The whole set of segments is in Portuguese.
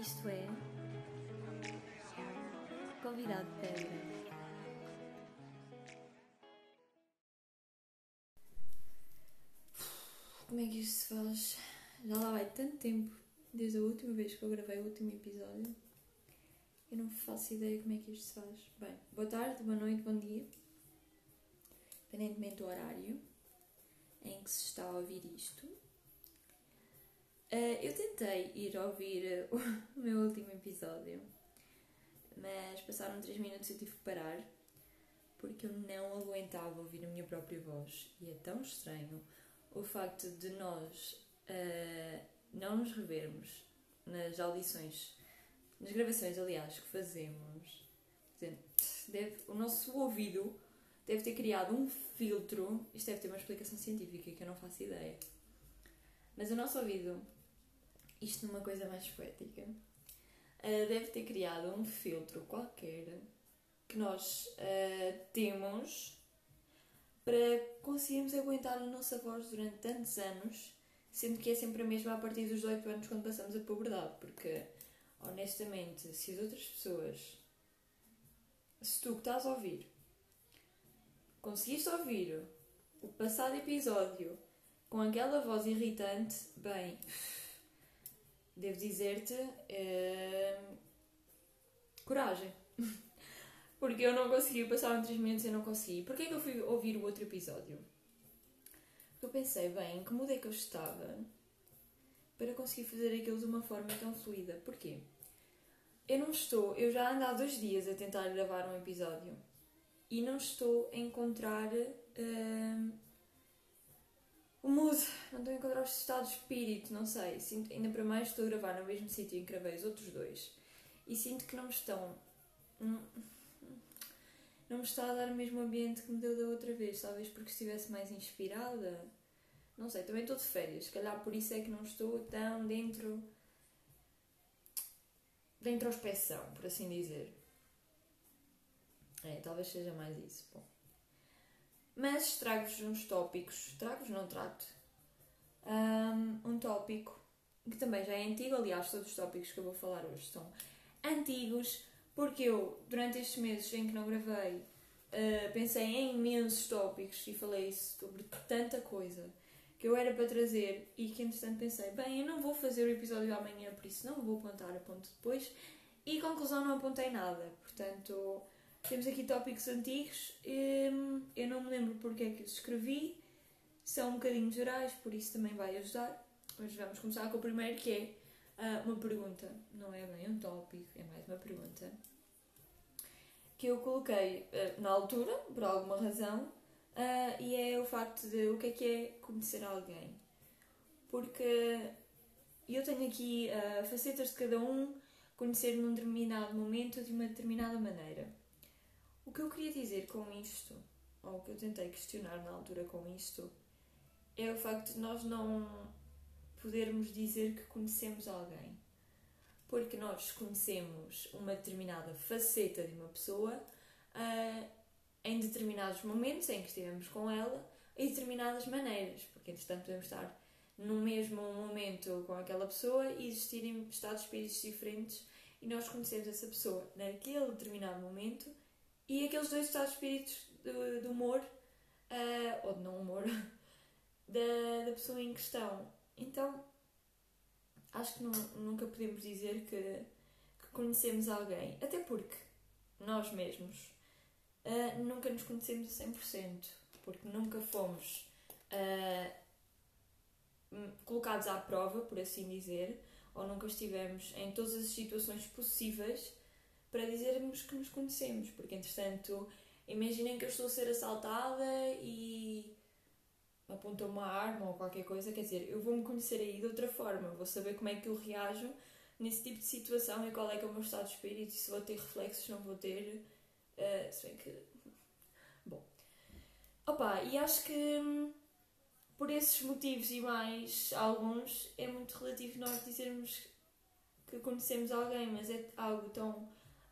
Isto é. Convidado Pedra. Como é que isto se faz? Já lá vai tanto tempo desde a última vez que eu gravei o último episódio. Eu não faço ideia como é que isto se faz. Bem, boa tarde, boa noite, bom dia. Independentemente do horário em que se está a ouvir isto. Uh, eu tentei ir ouvir o meu último episódio, mas passaram 3 minutos e eu tive que parar porque eu não aguentava ouvir a minha própria voz. E é tão estranho o facto de nós uh, não nos revermos nas audições, nas gravações, aliás, que fazemos. Deve, o nosso ouvido deve ter criado um filtro. Isto deve ter uma explicação científica que eu não faço ideia. Mas o nosso ouvido, isto numa coisa mais poética, uh, deve ter criado um filtro qualquer que nós uh, temos para conseguirmos aguentar a nossa voz durante tantos anos, sendo que é sempre a mesma a partir dos 18 anos quando passamos a puberdade, porque honestamente, se as outras pessoas, se tu que estás a ouvir, conseguiste ouvir o passado episódio com aquela voz irritante, bem, devo dizer-te, é... coragem. Porque eu não consegui, passaram 3 minutos e eu não consegui. Porquê que eu fui ouvir o outro episódio? Porque eu pensei, bem, que muda é que eu estava para conseguir fazer aquilo de uma forma tão fluida? Porquê? Eu não estou, eu já ando há dois dias a tentar gravar um episódio e não estou a encontrar uh, o mood, não estou a encontrar o estado de espírito, não sei. Sinto, ainda para mais estou a gravar no mesmo sítio em que gravei os outros dois e sinto que não me estão. Não, não me está a dar o mesmo ambiente que me deu da outra vez, talvez porque estivesse mais inspirada. Não sei, também estou de férias, se calhar por isso é que não estou tão dentro da introspeção, por assim dizer. É, talvez seja mais isso. Bom. Mas trago-vos uns tópicos, trago-vos, não trato, um, um tópico que também já é antigo, aliás, todos os tópicos que eu vou falar hoje são antigos, porque eu, durante estes meses em que não gravei, uh, pensei em imensos tópicos e falei sobre tanta coisa que eu era para trazer e que entretanto pensei, bem, eu não vou fazer o episódio amanhã, por isso não vou apontar a ponto depois. E conclusão, não apontei nada. Portanto, temos aqui tópicos antigos. Hum, eu não me lembro porque é que os escrevi. São um bocadinho gerais, por isso também vai ajudar. Mas vamos começar com o primeiro, que é uh, uma pergunta. Não é bem um tópico, é mais uma pergunta. Que eu coloquei uh, na altura, por alguma razão, Uh, e é o facto de o que é que é conhecer alguém. Porque eu tenho aqui facetas de cada um, conhecer num determinado momento de uma determinada maneira. O que eu queria dizer com isto, ou o que eu tentei questionar na altura com isto, é o facto de nós não podermos dizer que conhecemos alguém. Porque nós conhecemos uma determinada faceta de uma pessoa uh, em determinados momentos em que estivemos com ela e determinadas maneiras, porque entretanto podemos estar no mesmo momento com aquela pessoa e existirem estados de espíritos diferentes e nós conhecemos essa pessoa naquele determinado momento e aqueles dois estados de espíritos do humor uh, ou de não humor da, da pessoa em questão. Então acho que não, nunca podemos dizer que, que conhecemos alguém, até porque nós mesmos uh, nunca nos conhecemos a 100%, porque nunca fomos uh, colocados à prova, por assim dizer, ou nunca estivemos em todas as situações possíveis para dizermos que nos conhecemos, porque entretanto, imaginem que eu estou a ser assaltada e apontou uma arma ou qualquer coisa, quer dizer, eu vou-me conhecer aí de outra forma, vou saber como é que eu reajo nesse tipo de situação e qual é que é o meu estado de espírito se vou ter reflexos, não vou ter Uh, se bem que. Bom. Opa, e acho que por esses motivos e mais alguns é muito relativo nós dizermos que conhecemos alguém, mas é algo tão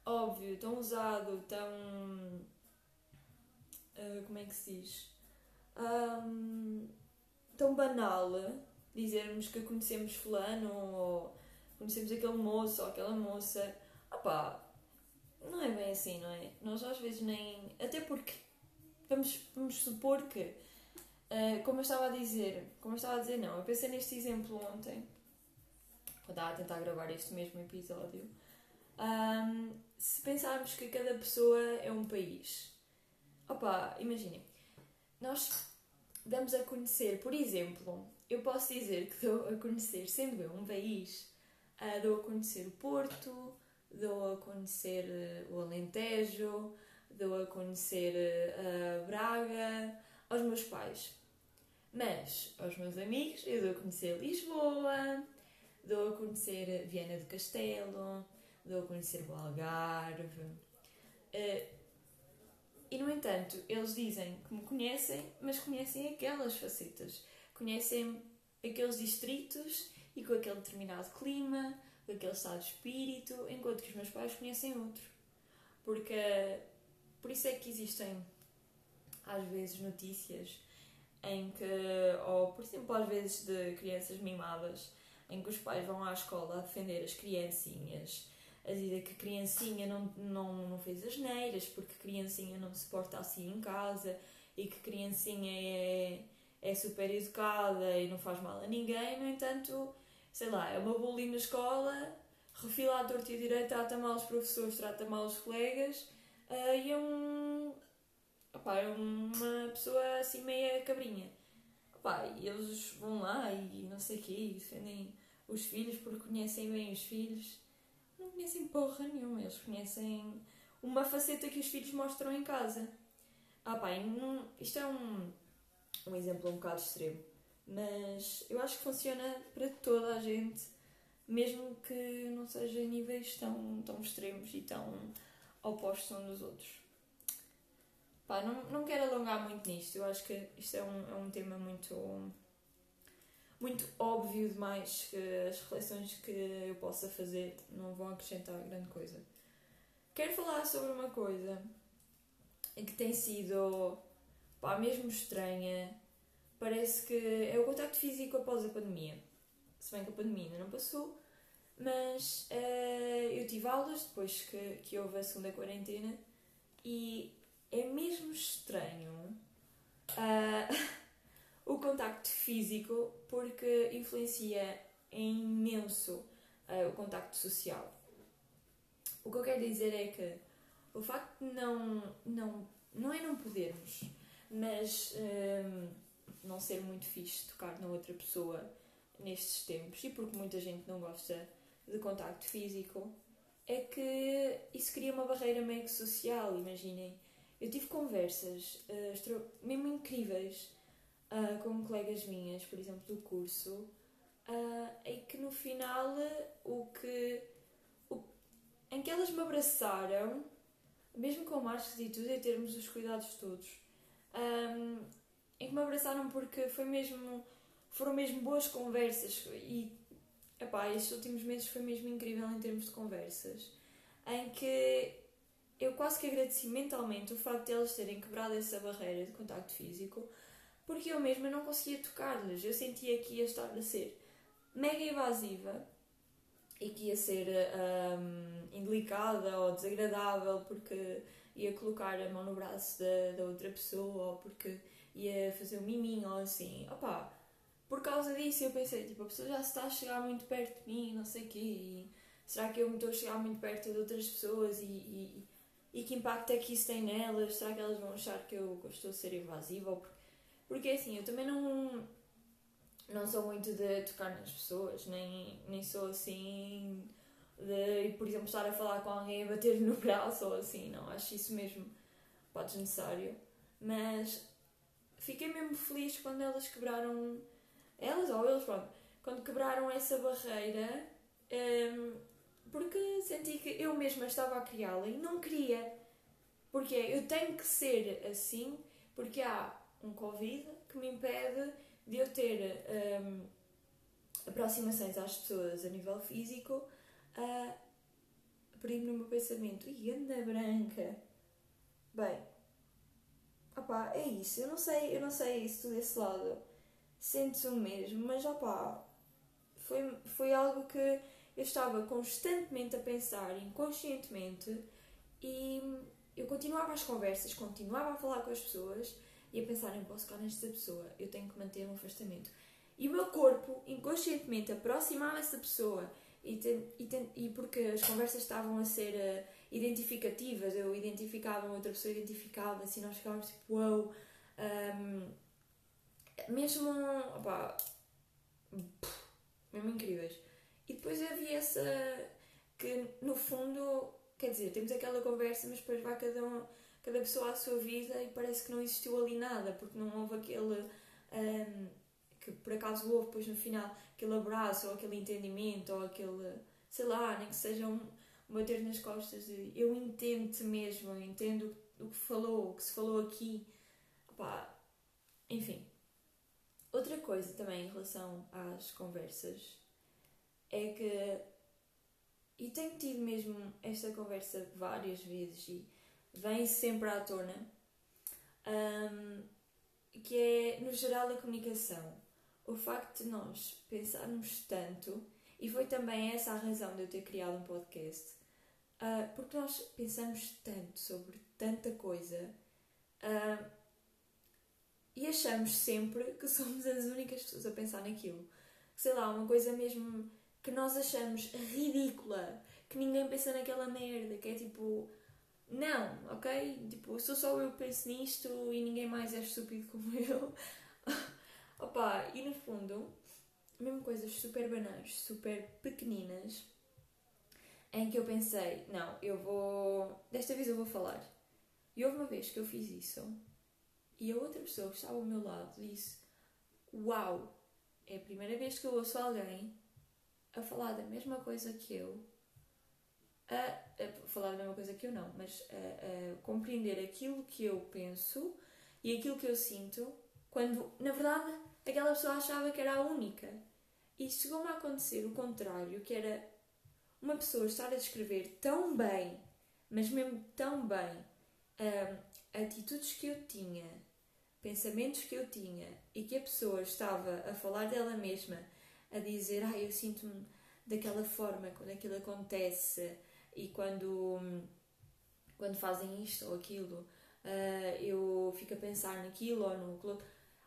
óbvio, tão usado, tão. Uh, como é que se diz? Um, tão banal dizermos que conhecemos Fulano ou conhecemos aquele moço ou aquela moça. Opá, não é bem assim, não é? Nós às vezes nem. Até porque, vamos, vamos supor que, uh, como eu estava a dizer, como eu estava a dizer, não, eu pensei neste exemplo ontem, quando estava a tentar gravar este mesmo episódio. Um, se pensarmos que cada pessoa é um país, opa, imaginem, nós damos a conhecer, por exemplo, eu posso dizer que dou a conhecer, sendo eu um país, uh, dou a conhecer o Porto, dou a conhecer uh, o Alentejo, dou a conhecer uh, Braga, aos meus pais. Mas aos meus amigos eu dou a conhecer Lisboa, dou a conhecer Viana do Castelo, dou a conhecer o Algarve. Uh, e no entanto, eles dizem que me conhecem, mas conhecem aquelas facetas. Conhecem aqueles distritos e com aquele determinado clima, com aquele estado de espírito, enquanto que os meus pais conhecem outro. Porque por isso é que existem às vezes notícias em que, ou por exemplo, às vezes de crianças mimadas, em que os pais vão à escola a defender as criancinhas a dizer que criancinha não, não, não fez as neiras, porque criancinha não se porta assim em casa e que criancinha é, é super educada e não faz mal a ninguém, no entanto, sei lá, é uma bullying na escola, refila à torta e direita, trata mal os professores, trata mal os colegas uh, e é um. Opá, é uma pessoa assim meia cabrinha. Opá, e eles vão lá e não sei o quê, defendem os filhos porque conhecem bem os filhos conhecem porra nenhuma, eles conhecem uma faceta que os filhos mostram em casa. Ah, pá, não, isto é um, um exemplo um bocado extremo, mas eu acho que funciona para toda a gente, mesmo que não seja em níveis tão, tão extremos e tão opostos uns dos outros. Pá, não, não quero alongar muito nisto, eu acho que isto é um, é um tema muito muito óbvio demais que as reflexões que eu possa fazer não vão acrescentar grande coisa. Quero falar sobre uma coisa que tem sido pá, mesmo estranha. Parece que é o contacto físico após a pandemia. Se bem que a pandemia ainda não passou, mas uh, eu tive aulas depois que, que houve a segunda quarentena e é mesmo estranho. Uh, o contacto físico porque influencia imenso uh, o contacto social. O que eu quero dizer é que o facto de não, não, não é não podermos, mas um, ehm, não ser muito fixe tocar na outra pessoa nestes tempos e porque muita gente não gosta de contacto físico, é que isso cria uma barreira meio que social, imaginem. Eu tive conversas uh, mesmo incríveis uh, com colegas minhas, por exemplo, do curso, uh, em que no final o que. O, em que elas me abraçaram, mesmo com máscaras e tudo, e termos os cuidados todos, um, em que me abraçaram porque foi mesmo. foram mesmo boas conversas e. Epá, estes últimos meses foi mesmo incrível em termos de conversas, em que eu quase que agradeci mentalmente o facto de elas terem quebrado essa barreira de contacto físico, porque eu mesma não conseguia tocar-lhes. Eu sentia que ia estar a ser mega invasiva e que ia ser um, indelicada ou desagradável porque ia colocar a mão no braço da, da outra pessoa ou porque ia fazer um miminho ou assim. Opa, por causa disso eu pensei, tipo, a pessoa já está a chegar muito perto de mim, não sei o quê, e será que eu me estou a chegar muito perto de outras pessoas e, e, e que impacto é que isso tem nelas? Será que elas vão achar que eu, que eu estou a ser invasiva ou porque porque assim, eu também não, não sou muito de tocar nas pessoas, nem, nem sou assim de, por exemplo, estar a falar com alguém a bater no braço ou assim, não. Acho isso mesmo pode desnecessário. Mas fiquei mesmo feliz quando elas quebraram, elas ou eles, pronto, quando quebraram essa barreira, um, porque senti que eu mesma estava a criá-la e não queria. Porque eu tenho que ser assim, porque há um Covid que me impede de eu ter um, aproximações às pessoas a nível físico uh, ir no meu pensamento. E anda branca! Bem, opá, é isso. Eu não sei, eu não sei isso desse lado. Sente-se o mesmo, mas opá, foi, foi algo que eu estava constantemente a pensar inconscientemente e eu continuava as conversas, continuava a falar com as pessoas e a pensar, não posso ficar nesta pessoa, eu tenho que manter um afastamento. E o meu corpo, inconscientemente, aproximava-se da pessoa e, ten, e, ten, e, porque as conversas estavam a ser uh, identificativas, eu identificava, outra pessoa identificava-se e nós ficávamos tipo, wow, um, mesmo, opa, mesmo incríveis. E depois havia essa, que no fundo, quer dizer, temos aquela conversa, mas depois vai cada, um, cada pessoa à sua vida e parece que não existiu ali nada, porque não houve aquele. Um, que por acaso houve depois no final aquele abraço ou aquele entendimento ou aquele, sei lá, nem que seja um, bater nas costas de eu entendo-te mesmo, eu entendo o que falou, o que se falou aqui. Pá, enfim. Outra coisa também em relação às conversas é que, e tenho tido mesmo esta conversa várias vezes e vem sempre à tona, um, que é no geral a comunicação o facto de nós pensarmos tanto, e foi também essa a razão de eu ter criado um podcast, uh, porque nós pensamos tanto sobre tanta coisa uh, e achamos sempre que somos as únicas pessoas a pensar naquilo. Sei lá, uma coisa mesmo que nós achamos ridícula, que ninguém pensa naquela merda, que é tipo. Não, ok? Tipo, sou só eu que penso nisto e ninguém mais é estúpido como eu. Opa, e no fundo, mesmo coisas super banais, super pequeninas, em que eu pensei, não, eu vou. Desta vez eu vou falar. E houve uma vez que eu fiz isso e a outra pessoa que estava ao meu lado disse: Uau, é a primeira vez que eu ouço alguém a falar da mesma coisa que eu. A, a falar da mesma coisa que eu, não, mas a, a compreender aquilo que eu penso e aquilo que eu sinto quando, na verdade, aquela pessoa achava que era a única. E chegou-me a acontecer o contrário, que era uma pessoa estar a descrever tão bem, mas mesmo tão bem, um, atitudes que eu tinha, pensamentos que eu tinha, e que a pessoa estava a falar dela mesma, a dizer, ah, eu sinto-me daquela forma quando aquilo acontece e quando, quando fazem isto ou aquilo, uh, eu fico a pensar naquilo ou no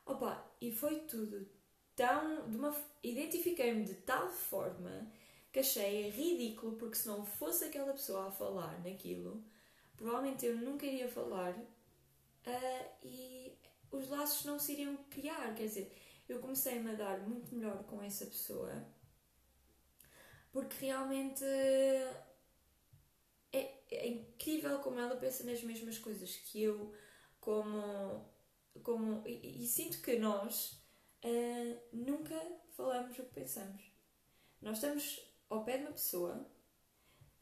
Opa, e foi tudo tão. De uma, identifiquei-me de tal forma que achei ridículo, porque se não fosse aquela pessoa a falar naquilo, provavelmente eu nunca iria falar uh, e os laços não se iriam criar. Quer dizer, eu comecei-me a dar muito melhor com essa pessoa porque realmente é, é incrível como ela pensa nas mesmas coisas que eu, como como, e, e sinto que nós uh, nunca falamos o que pensamos. Nós estamos ao pé de uma pessoa,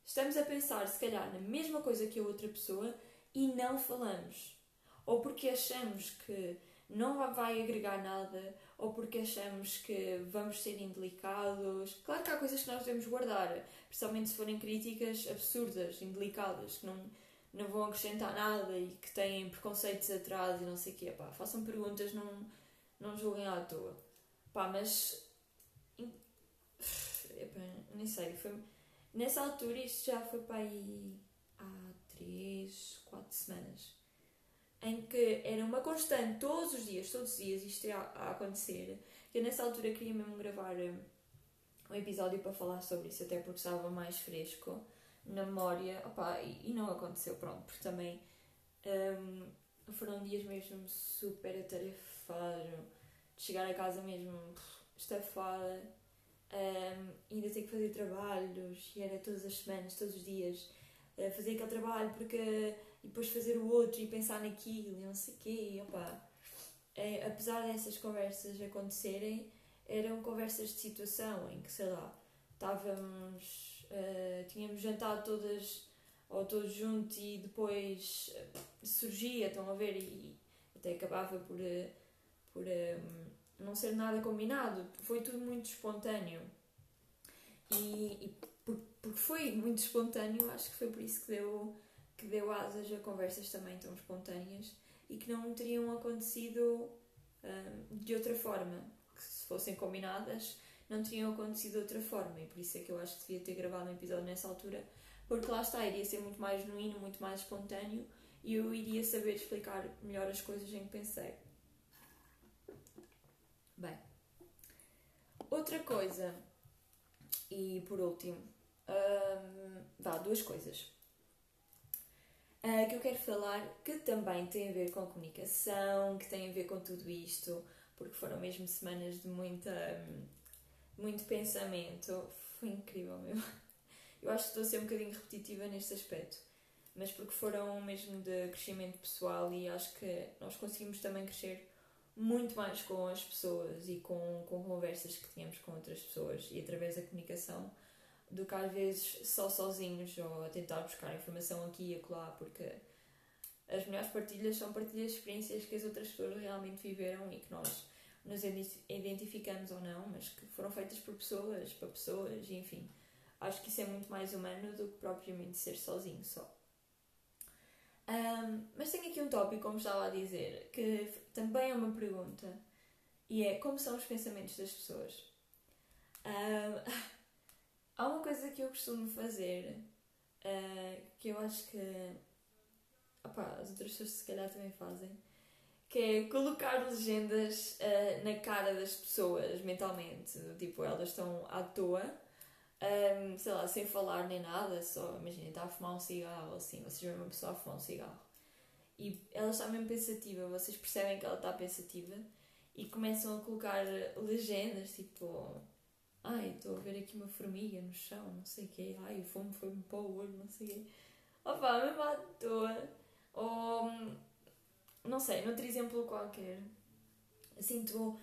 estamos a pensar se calhar na mesma coisa que a outra pessoa e não falamos. Ou porque achamos que não vai agregar nada, ou porque achamos que vamos ser indelicados. Claro que há coisas que nós devemos guardar, principalmente se forem críticas absurdas, indelicadas, que não não vão acrescentar nada e que têm preconceitos atrás e não sei o quê. Pá, façam perguntas, não, não julguem à toa. Pá, mas. Epá, nem sei. Foi, nessa altura, isto já foi para aí há 3, 4 semanas. Em que era uma constante, todos os dias, todos os dias, isto ia a acontecer. Eu nessa altura queria mesmo gravar um, um episódio para falar sobre isso, até porque estava mais fresco na memória, opa, e, e, não aconteceu, pronto, porque também um, foram dias mesmo super atarefado, de chegar a casa mesmo estafada, um, ainda ter que fazer trabalhos, e era todas as semanas, todos os dias, fazer aquele trabalho porque, e depois fazer o outro e pensar naquilo e não sei o quê, opa, é, apesar dessas conversas acontecerem, eram conversas de situação em que, sei lá, estávamos Uh, tínhamos jantado todas ou todos juntos e depois uh, surgia, estão a ver, e até acabava por, uh, por não ser nada combinado. Foi tudo muito espontâneo. E, e porque foi muito espontâneo, acho que foi por isso que deu, que deu asas a conversas também tão espontâneas e que não teriam acontecido de outra forma. Que se fossem combinadas, não teriam acontecido de outra forma. E por isso é que eu acho que devia ter gravado um episódio nessa altura, porque lá está, iria ser muito mais genuíno, muito mais espontâneo e eu iria saber explicar melhor as coisas em que pensei. Bem, outra coisa, e por último, vá, duas coisas uh, que eu quero falar que também tem a ver com comunicação, que tem a ver com tudo isto, porque foram mesmo semanas de muita, muito pensamento. Foi incrível mesmo. Eu acho que estou a ser um bocadinho repetitiva neste aspecto, mas porque foram mesmo de crescimento pessoal e acho que nós conseguimos também crescer muito mais com as pessoas e com, com conversas que tínhamos com outras pessoas e através da comunicação do que às vezes só sozinhos ou a tentar buscar informação aqui e acolá, porque as melhores partilhas são partilhas de experiências que as outras pessoas realmente viveram e que nós nos identificamos ou não, mas que foram feitas por pessoas, para pessoas, enfim. Acho que isso é muito mais humano do que propriamente ser sozinho só. Um, mas tenho aqui um tópico, como estava a dizer, que também é uma pergunta, e é como são os pensamentos das pessoas. Um, Há uma coisa que eu costumo fazer uh, que eu acho que opa, as outras pessoas se calhar também fazem, que é colocar legendas uh, na cara das pessoas mentalmente. Tipo, elas estão à toa, um, sei lá, sem falar nem nada, só imagina, está a fumar um cigarro assim, vocês veem uma pessoa a fumar um cigarro e ela está mesmo pensativa, vocês percebem que ela está pensativa e começam a colocar legendas tipo Ai, estou a ver aqui uma formiga no chão, não sei o quê. Ai, o fumo foi-me para o olho, não sei o quê. Opa, mesmo à toa. Ou, não sei, noutro exemplo qualquer. Sinto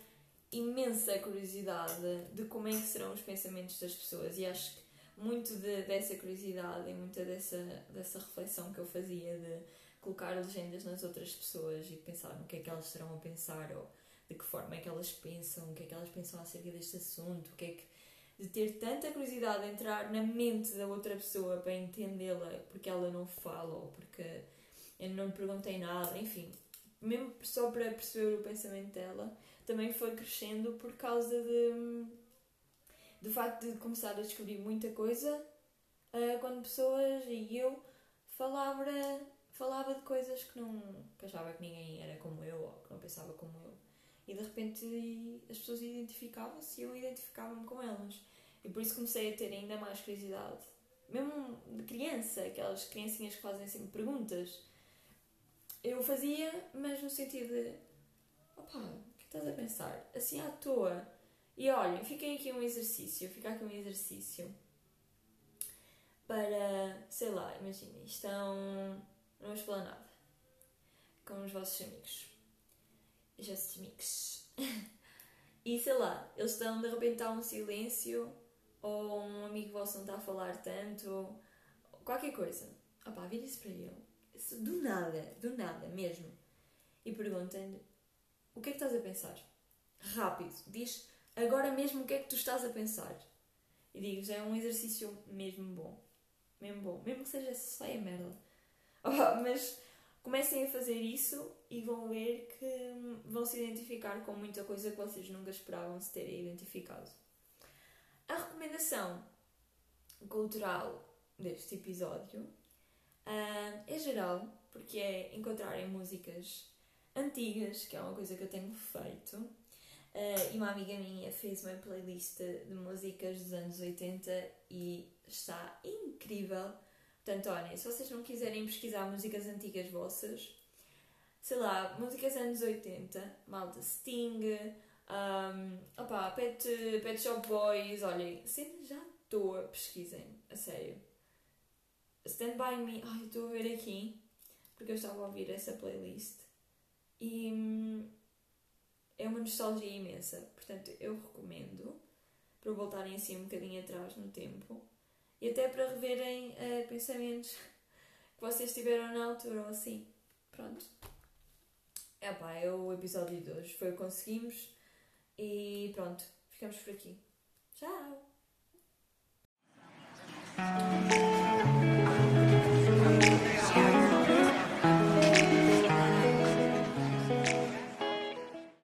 imensa curiosidade de como é que serão os pensamentos das pessoas e acho que muito de, dessa curiosidade e muita dessa, dessa reflexão que eu fazia de colocar legendas nas outras pessoas e pensar no que é que elas estarão a pensar ou de que forma é que elas pensam, o que é que elas pensam acerca deste assunto, o que é que de ter tanta curiosidade de entrar na mente da outra pessoa para entendê-la porque ela não fala ou porque eu não lhe perguntei nada, enfim, mesmo só para perceber o pensamento dela, também foi crescendo por causa de do facto de começar a descobrir muita coisa uh, quando pessoas e eu falava, falava de coisas que não que achava que ninguém era como eu ou que não pensava como eu e de repente as pessoas identificavam-se e eu identificava-me com elas. E por isso comecei a ter ainda mais curiosidade. Mesmo de criança, aquelas criancinhas que fazem sempre perguntas. Eu fazia, mas no sentido de opá, o que estás a pensar? Assim à toa. E olhem, fiquem aqui um exercício, fica aqui um exercício para, sei lá, imaginem, estão numa esplanada com os vossos amigos Just Mix. e sei lá, eles estão de repente a um silêncio, ou um amigo vosso não está a falar tanto, qualquer coisa. Opá, vira-se para ele, do nada, do nada mesmo, e perguntem-lhe o que é que estás a pensar? Rápido, diz agora mesmo o que é que tu estás a pensar. E digo é um exercício mesmo bom. Mesmo bom. Mesmo que seja só é merda. Oh, mas comecem a fazer isso e vão ver que vão se identificar com muita coisa que vocês nunca esperavam se terem identificado. A recomendação cultural deste episódio uh, é geral, porque é encontrarem músicas antigas, que é uma coisa que eu tenho feito. Uh, e uma amiga minha fez uma playlist de músicas dos anos 80 e está incrível Portanto, olhem, se vocês não quiserem pesquisar músicas antigas vossas, sei lá, músicas anos 80, malta Sting, um, opa, Pet, Pet Shop Boys, olhem, sempre já estou a pesquisem, a sério. Stand By Me, ai, estou a ver aqui, porque eu estava a ouvir essa playlist e hum, é uma nostalgia imensa, portanto eu recomendo para voltarem assim um bocadinho atrás no tempo e até para reverem uh, pensamentos que vocês tiveram na altura ou assim. Pronto. É pá, é o episódio de hoje. Foi o que conseguimos. E pronto, ficamos por aqui. Tchau!